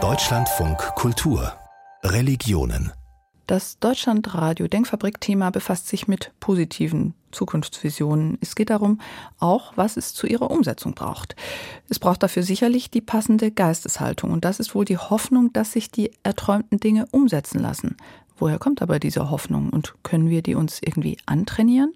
Deutschlandfunk Kultur Religionen das Deutschlandradio Denkfabrik-Thema befasst sich mit positiven Zukunftsvisionen. Es geht darum, auch was es zu ihrer Umsetzung braucht. Es braucht dafür sicherlich die passende Geisteshaltung. Und das ist wohl die Hoffnung, dass sich die erträumten Dinge umsetzen lassen. Woher kommt aber diese Hoffnung und können wir die uns irgendwie antrainieren?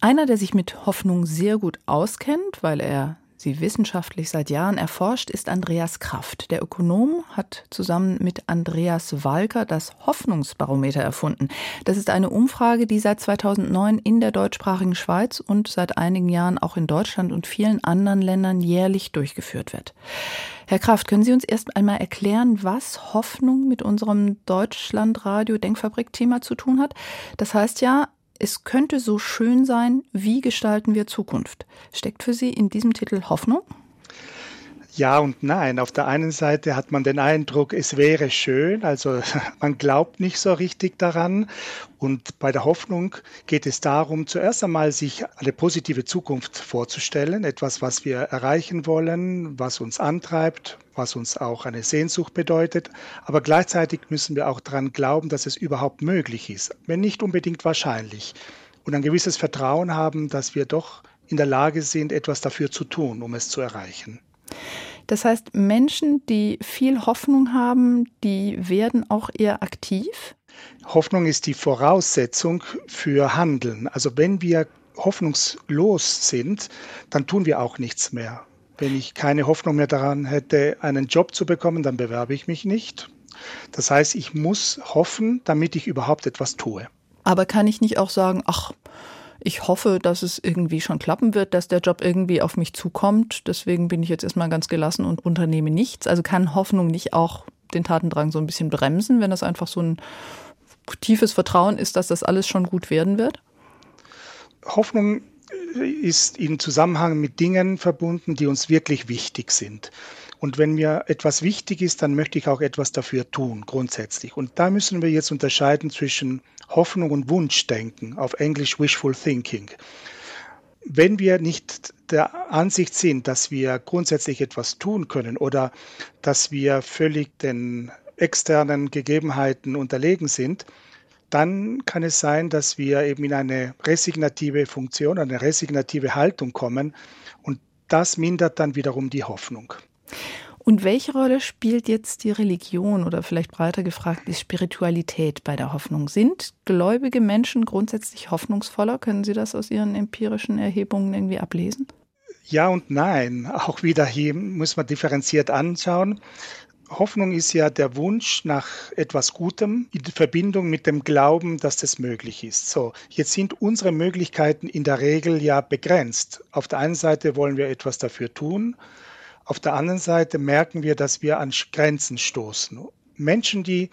Einer, der sich mit Hoffnung sehr gut auskennt, weil er sie wissenschaftlich seit Jahren erforscht, ist Andreas Kraft. Der Ökonom hat zusammen mit Andreas Walker das Hoffnungsbarometer erfunden. Das ist eine Umfrage, die seit 2009 in der deutschsprachigen Schweiz und seit einigen Jahren auch in Deutschland und vielen anderen Ländern jährlich durchgeführt wird. Herr Kraft, können Sie uns erst einmal erklären, was Hoffnung mit unserem Deutschlandradio Denkfabrik-Thema zu tun hat? Das heißt ja, es könnte so schön sein, wie gestalten wir Zukunft? Steckt für Sie in diesem Titel Hoffnung? Ja und nein. Auf der einen Seite hat man den Eindruck, es wäre schön, also man glaubt nicht so richtig daran. Und bei der Hoffnung geht es darum, zuerst einmal sich eine positive Zukunft vorzustellen, etwas, was wir erreichen wollen, was uns antreibt, was uns auch eine Sehnsucht bedeutet. Aber gleichzeitig müssen wir auch daran glauben, dass es überhaupt möglich ist, wenn nicht unbedingt wahrscheinlich. Und ein gewisses Vertrauen haben, dass wir doch in der Lage sind, etwas dafür zu tun, um es zu erreichen. Das heißt, Menschen, die viel Hoffnung haben, die werden auch eher aktiv? Hoffnung ist die Voraussetzung für Handeln. Also wenn wir hoffnungslos sind, dann tun wir auch nichts mehr. Wenn ich keine Hoffnung mehr daran hätte, einen Job zu bekommen, dann bewerbe ich mich nicht. Das heißt, ich muss hoffen, damit ich überhaupt etwas tue. Aber kann ich nicht auch sagen, ach, ich hoffe, dass es irgendwie schon klappen wird, dass der Job irgendwie auf mich zukommt. Deswegen bin ich jetzt erstmal ganz gelassen und unternehme nichts. Also kann Hoffnung nicht auch den Tatendrang so ein bisschen bremsen, wenn das einfach so ein tiefes Vertrauen ist, dass das alles schon gut werden wird? Hoffnung ist in Zusammenhang mit Dingen verbunden, die uns wirklich wichtig sind. Und wenn mir etwas wichtig ist, dann möchte ich auch etwas dafür tun, grundsätzlich. Und da müssen wir jetzt unterscheiden zwischen Hoffnung und Wunschdenken, auf Englisch Wishful Thinking. Wenn wir nicht der Ansicht sind, dass wir grundsätzlich etwas tun können oder dass wir völlig den externen Gegebenheiten unterlegen sind, dann kann es sein, dass wir eben in eine resignative Funktion, eine resignative Haltung kommen und das mindert dann wiederum die Hoffnung. Und welche Rolle spielt jetzt die Religion oder vielleicht breiter gefragt die Spiritualität bei der Hoffnung? Sind gläubige Menschen grundsätzlich hoffnungsvoller? Können Sie das aus Ihren empirischen Erhebungen irgendwie ablesen? Ja und nein. Auch wieder hier muss man differenziert anschauen. Hoffnung ist ja der Wunsch nach etwas Gutem in Verbindung mit dem Glauben, dass das möglich ist. So, jetzt sind unsere Möglichkeiten in der Regel ja begrenzt. Auf der einen Seite wollen wir etwas dafür tun, auf der anderen Seite merken wir, dass wir an Grenzen stoßen. Menschen, die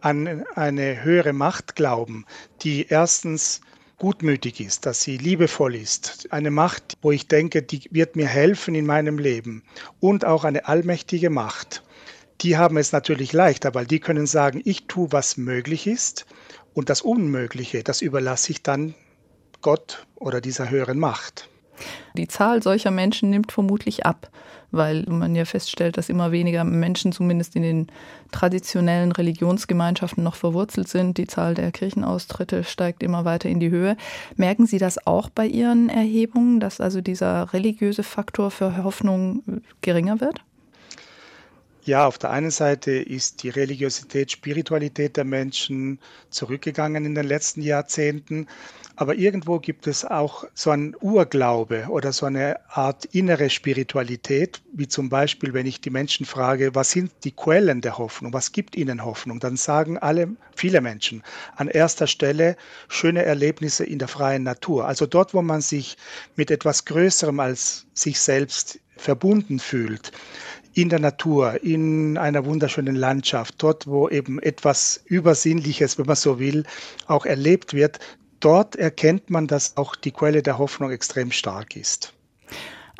an eine höhere Macht glauben, die erstens gutmütig ist, dass sie liebevoll ist. Eine Macht, wo ich denke, die wird mir helfen in meinem Leben. Und auch eine allmächtige Macht die haben es natürlich leichter, weil die können sagen, ich tue, was möglich ist und das Unmögliche, das überlasse ich dann Gott oder dieser höheren Macht. Die Zahl solcher Menschen nimmt vermutlich ab, weil man ja feststellt, dass immer weniger Menschen zumindest in den traditionellen Religionsgemeinschaften noch verwurzelt sind. Die Zahl der Kirchenaustritte steigt immer weiter in die Höhe. Merken Sie das auch bei Ihren Erhebungen, dass also dieser religiöse Faktor für Hoffnung geringer wird? Ja, auf der einen Seite ist die Religiosität, Spiritualität der Menschen zurückgegangen in den letzten Jahrzehnten. Aber irgendwo gibt es auch so ein Urglaube oder so eine Art innere Spiritualität, wie zum Beispiel, wenn ich die Menschen frage, was sind die Quellen der Hoffnung, was gibt ihnen Hoffnung, dann sagen alle, viele Menschen an erster Stelle schöne Erlebnisse in der freien Natur. Also dort, wo man sich mit etwas Größerem als sich selbst verbunden fühlt in der Natur, in einer wunderschönen Landschaft, dort, wo eben etwas Übersinnliches, wenn man so will, auch erlebt wird, dort erkennt man, dass auch die Quelle der Hoffnung extrem stark ist.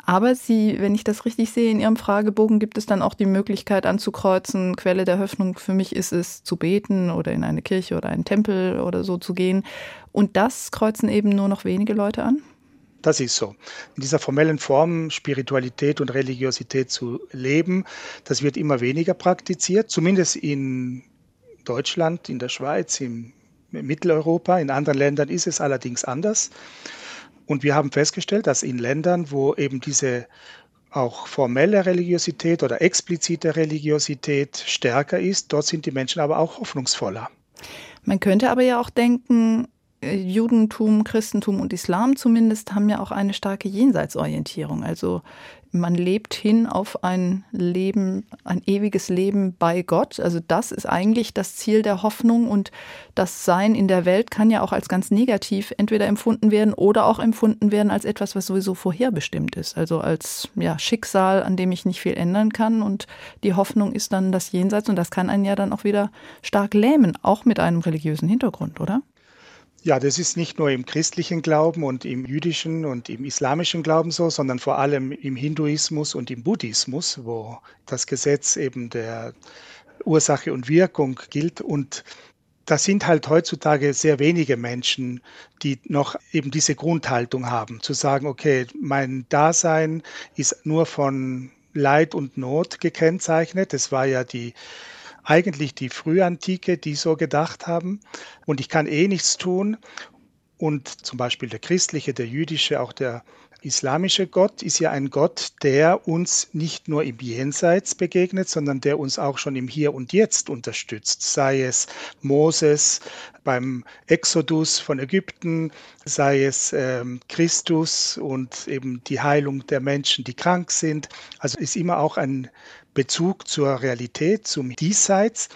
Aber Sie, wenn ich das richtig sehe, in Ihrem Fragebogen gibt es dann auch die Möglichkeit anzukreuzen, Quelle der Hoffnung für mich ist es zu beten oder in eine Kirche oder einen Tempel oder so zu gehen. Und das kreuzen eben nur noch wenige Leute an? Das ist so. In dieser formellen Form Spiritualität und Religiosität zu leben, das wird immer weniger praktiziert, zumindest in Deutschland, in der Schweiz, in Mitteleuropa. In anderen Ländern ist es allerdings anders. Und wir haben festgestellt, dass in Ländern, wo eben diese auch formelle Religiosität oder explizite Religiosität stärker ist, dort sind die Menschen aber auch hoffnungsvoller. Man könnte aber ja auch denken, Judentum, Christentum und Islam zumindest haben ja auch eine starke Jenseitsorientierung. Also man lebt hin auf ein Leben, ein ewiges Leben bei Gott. Also das ist eigentlich das Ziel der Hoffnung und das Sein in der Welt kann ja auch als ganz negativ entweder empfunden werden oder auch empfunden werden als etwas, was sowieso vorherbestimmt ist. Also als ja, Schicksal, an dem ich nicht viel ändern kann und die Hoffnung ist dann das Jenseits und das kann einen ja dann auch wieder stark lähmen, auch mit einem religiösen Hintergrund, oder? Ja, das ist nicht nur im christlichen Glauben und im jüdischen und im islamischen Glauben so, sondern vor allem im Hinduismus und im Buddhismus, wo das Gesetz eben der Ursache und Wirkung gilt. Und da sind halt heutzutage sehr wenige Menschen, die noch eben diese Grundhaltung haben, zu sagen, okay, mein Dasein ist nur von Leid und Not gekennzeichnet. Das war ja die eigentlich die Frühantike, die so gedacht haben. Und ich kann eh nichts tun. Und zum Beispiel der christliche, der jüdische, auch der islamische Gott ist ja ein Gott, der uns nicht nur im Jenseits begegnet, sondern der uns auch schon im Hier und Jetzt unterstützt. Sei es Moses beim Exodus von Ägypten, sei es ähm, Christus und eben die Heilung der Menschen, die krank sind. Also ist immer auch ein Bezug zur Realität, zum Diesseits.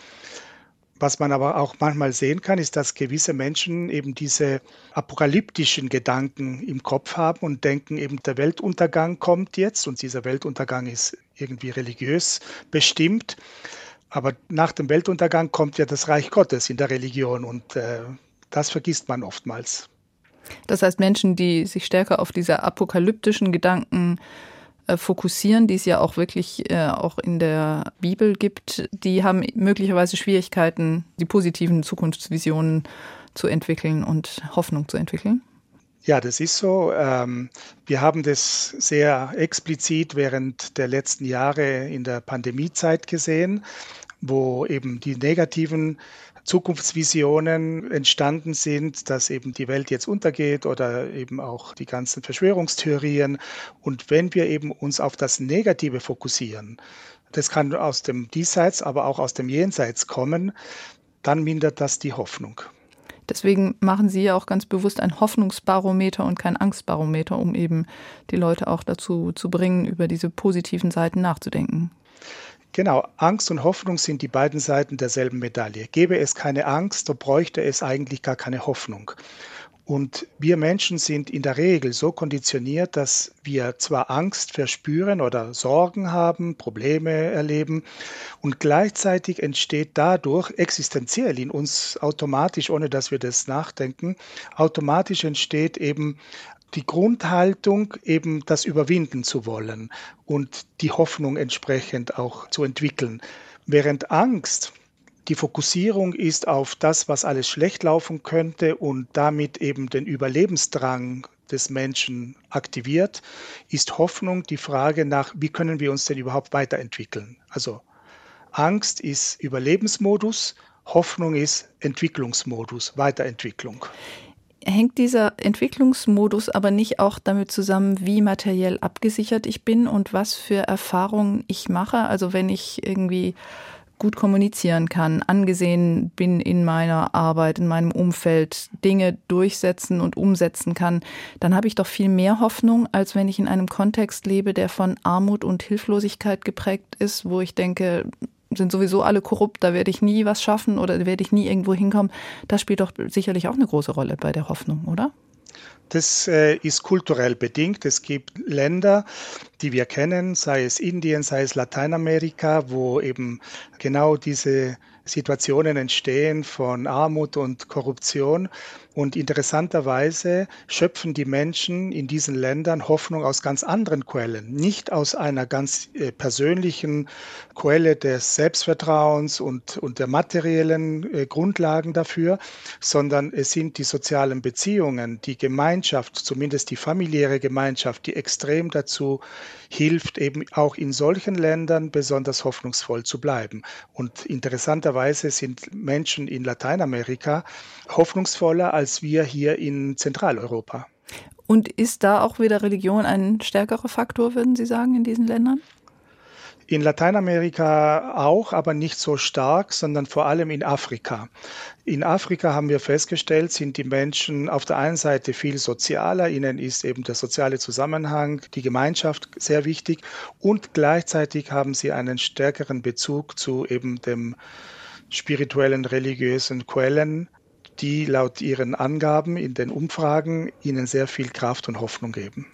Was man aber auch manchmal sehen kann, ist, dass gewisse Menschen eben diese apokalyptischen Gedanken im Kopf haben und denken eben, der Weltuntergang kommt jetzt und dieser Weltuntergang ist irgendwie religiös bestimmt. Aber nach dem Weltuntergang kommt ja das Reich Gottes in der Religion und äh, das vergisst man oftmals. Das heißt, Menschen, die sich stärker auf diese apokalyptischen Gedanken äh, fokussieren, die es ja auch wirklich äh, auch in der Bibel gibt, die haben möglicherweise Schwierigkeiten, die positiven Zukunftsvisionen zu entwickeln und Hoffnung zu entwickeln? Ja, das ist so. Ähm, wir haben das sehr explizit während der letzten Jahre in der Pandemiezeit gesehen, wo eben die negativen Zukunftsvisionen entstanden sind, dass eben die Welt jetzt untergeht oder eben auch die ganzen Verschwörungstheorien. Und wenn wir eben uns auf das Negative fokussieren, das kann aus dem Diesseits, aber auch aus dem Jenseits kommen, dann mindert das die Hoffnung. Deswegen machen Sie ja auch ganz bewusst ein Hoffnungsbarometer und kein Angstbarometer, um eben die Leute auch dazu zu bringen, über diese positiven Seiten nachzudenken. Genau, Angst und Hoffnung sind die beiden Seiten derselben Medaille. Gäbe es keine Angst, so bräuchte es eigentlich gar keine Hoffnung. Und wir Menschen sind in der Regel so konditioniert, dass wir zwar Angst verspüren oder Sorgen haben, Probleme erleben und gleichzeitig entsteht dadurch existenziell in uns automatisch, ohne dass wir das nachdenken, automatisch entsteht eben die Grundhaltung, eben das überwinden zu wollen und die Hoffnung entsprechend auch zu entwickeln. Während Angst die Fokussierung ist auf das, was alles schlecht laufen könnte und damit eben den Überlebensdrang des Menschen aktiviert, ist Hoffnung die Frage nach, wie können wir uns denn überhaupt weiterentwickeln. Also Angst ist Überlebensmodus, Hoffnung ist Entwicklungsmodus, Weiterentwicklung hängt dieser Entwicklungsmodus aber nicht auch damit zusammen, wie materiell abgesichert ich bin und was für Erfahrungen ich mache? Also wenn ich irgendwie gut kommunizieren kann, angesehen bin in meiner Arbeit, in meinem Umfeld, Dinge durchsetzen und umsetzen kann, dann habe ich doch viel mehr Hoffnung, als wenn ich in einem Kontext lebe, der von Armut und Hilflosigkeit geprägt ist, wo ich denke, sind sowieso alle korrupt, da werde ich nie was schaffen oder werde ich nie irgendwo hinkommen. Das spielt doch sicherlich auch eine große Rolle bei der Hoffnung, oder? Das äh, ist kulturell bedingt. Es gibt Länder, die wir kennen, sei es Indien, sei es Lateinamerika, wo eben genau diese Situationen entstehen von Armut und Korruption. Und interessanterweise schöpfen die Menschen in diesen Ländern Hoffnung aus ganz anderen Quellen, nicht aus einer ganz äh, persönlichen Quelle des Selbstvertrauens und, und der materiellen äh, Grundlagen dafür, sondern es sind die sozialen Beziehungen, die Gemeinschaft, zumindest die familiäre Gemeinschaft, die extrem dazu hilft, eben auch in solchen Ländern besonders hoffnungsvoll zu bleiben. Und interessanterweise sind Menschen in Lateinamerika hoffnungsvoller als wir hier in Zentraleuropa. Und ist da auch wieder Religion ein stärkerer Faktor, würden Sie sagen, in diesen Ländern? In Lateinamerika auch, aber nicht so stark, sondern vor allem in Afrika. In Afrika haben wir festgestellt, sind die Menschen auf der einen Seite viel sozialer, ihnen ist eben der soziale Zusammenhang, die Gemeinschaft sehr wichtig und gleichzeitig haben sie einen stärkeren Bezug zu eben dem spirituellen, religiösen Quellen, die laut ihren Angaben in den Umfragen ihnen sehr viel Kraft und Hoffnung geben.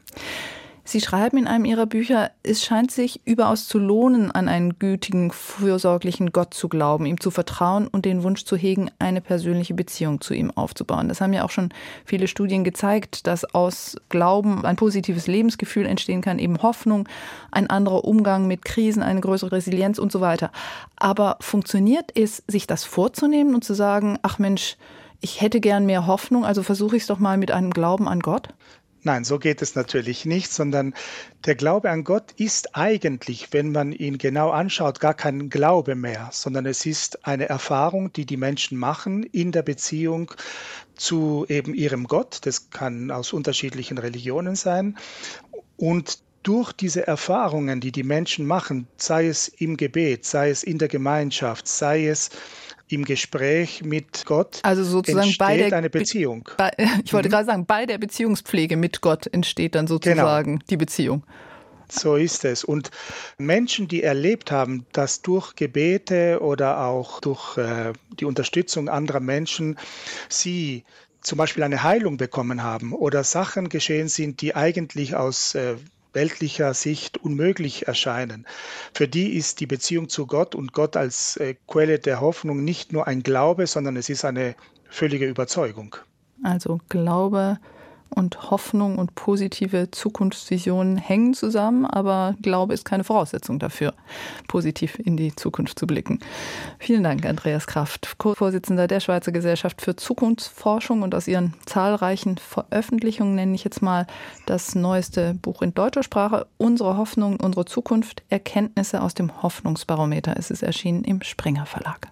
Sie schreiben in einem Ihrer Bücher, es scheint sich überaus zu lohnen, an einen gütigen, fürsorglichen Gott zu glauben, ihm zu vertrauen und den Wunsch zu hegen, eine persönliche Beziehung zu ihm aufzubauen. Das haben ja auch schon viele Studien gezeigt, dass aus Glauben ein positives Lebensgefühl entstehen kann, eben Hoffnung, ein anderer Umgang mit Krisen, eine größere Resilienz und so weiter. Aber funktioniert es, sich das vorzunehmen und zu sagen, ach Mensch, ich hätte gern mehr Hoffnung, also versuche ich es doch mal mit einem Glauben an Gott? Nein, so geht es natürlich nicht, sondern der Glaube an Gott ist eigentlich, wenn man ihn genau anschaut, gar kein Glaube mehr, sondern es ist eine Erfahrung, die die Menschen machen in der Beziehung zu eben ihrem Gott. Das kann aus unterschiedlichen Religionen sein. Und durch diese Erfahrungen, die die Menschen machen, sei es im Gebet, sei es in der Gemeinschaft, sei es im Gespräch mit Gott also sozusagen entsteht bei der eine Beziehung. Bei, ich wollte mhm. gerade sagen, bei der Beziehungspflege mit Gott entsteht dann sozusagen genau. die Beziehung. So ist es. Und Menschen, die erlebt haben, dass durch Gebete oder auch durch äh, die Unterstützung anderer Menschen sie zum Beispiel eine Heilung bekommen haben oder Sachen geschehen sind, die eigentlich aus äh, weltlicher Sicht unmöglich erscheinen. Für die ist die Beziehung zu Gott und Gott als äh, Quelle der Hoffnung nicht nur ein Glaube, sondern es ist eine völlige Überzeugung. Also Glaube und Hoffnung und positive Zukunftsvisionen hängen zusammen, aber Glaube ist keine Voraussetzung dafür, positiv in die Zukunft zu blicken. Vielen Dank, Andreas Kraft, Co-Vorsitzender der Schweizer Gesellschaft für Zukunftsforschung und aus Ihren zahlreichen Veröffentlichungen nenne ich jetzt mal das neueste Buch in deutscher Sprache, Unsere Hoffnung, unsere Zukunft, Erkenntnisse aus dem Hoffnungsbarometer. Es ist erschienen im Springer Verlag.